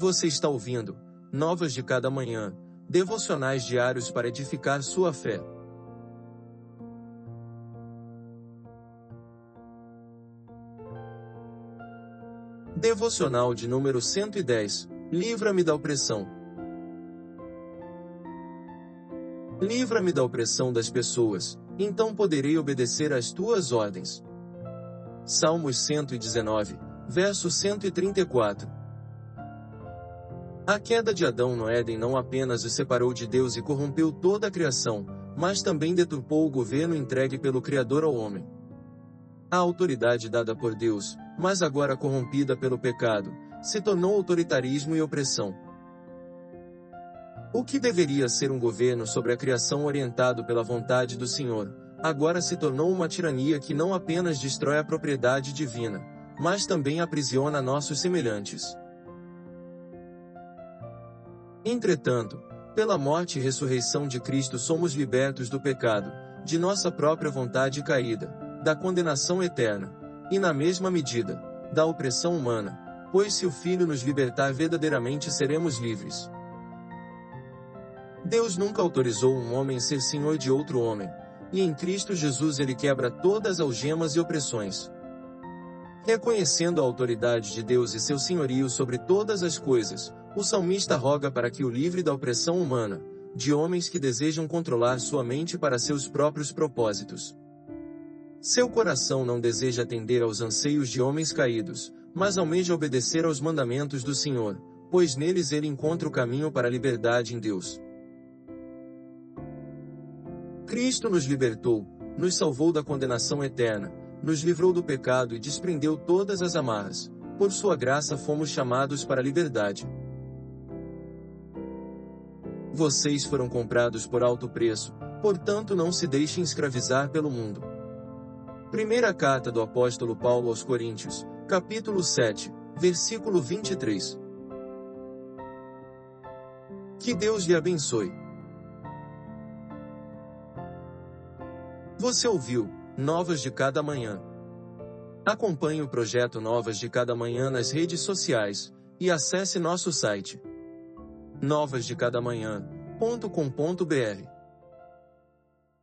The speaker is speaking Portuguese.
Você está ouvindo Novas de Cada Manhã, devocionais diários para edificar sua fé. Devocional de número 110 Livra-me da opressão. Livra-me da opressão das pessoas, então poderei obedecer às tuas ordens. Salmos 119, verso 134. A queda de Adão no Éden não apenas o separou de Deus e corrompeu toda a criação, mas também deturpou o governo entregue pelo Criador ao homem. A autoridade dada por Deus, mas agora corrompida pelo pecado, se tornou autoritarismo e opressão. O que deveria ser um governo sobre a criação orientado pela vontade do Senhor, agora se tornou uma tirania que não apenas destrói a propriedade divina, mas também aprisiona nossos semelhantes. Entretanto, pela morte e ressurreição de Cristo somos libertos do pecado, de nossa própria vontade caída, da condenação eterna, e na mesma medida, da opressão humana, pois se o Filho nos libertar verdadeiramente seremos livres. Deus nunca autorizou um homem ser senhor de outro homem, e em Cristo Jesus ele quebra todas as algemas e opressões. Reconhecendo a autoridade de Deus e seu senhorio sobre todas as coisas, o salmista roga para que o livre da opressão humana, de homens que desejam controlar sua mente para seus próprios propósitos. Seu coração não deseja atender aos anseios de homens caídos, mas almeja obedecer aos mandamentos do Senhor, pois neles ele encontra o caminho para a liberdade em Deus. Cristo nos libertou, nos salvou da condenação eterna, nos livrou do pecado e desprendeu todas as amarras. Por sua graça fomos chamados para a liberdade. Vocês foram comprados por alto preço, portanto não se deixem escravizar pelo mundo. Primeira carta do apóstolo Paulo aos Coríntios, capítulo 7, versículo 23. Que Deus lhe abençoe. Você ouviu Novas de Cada Manhã. Acompanhe o projeto Novas de Cada Manhã nas redes sociais e acesse nosso site novasdecadamanhã.com.br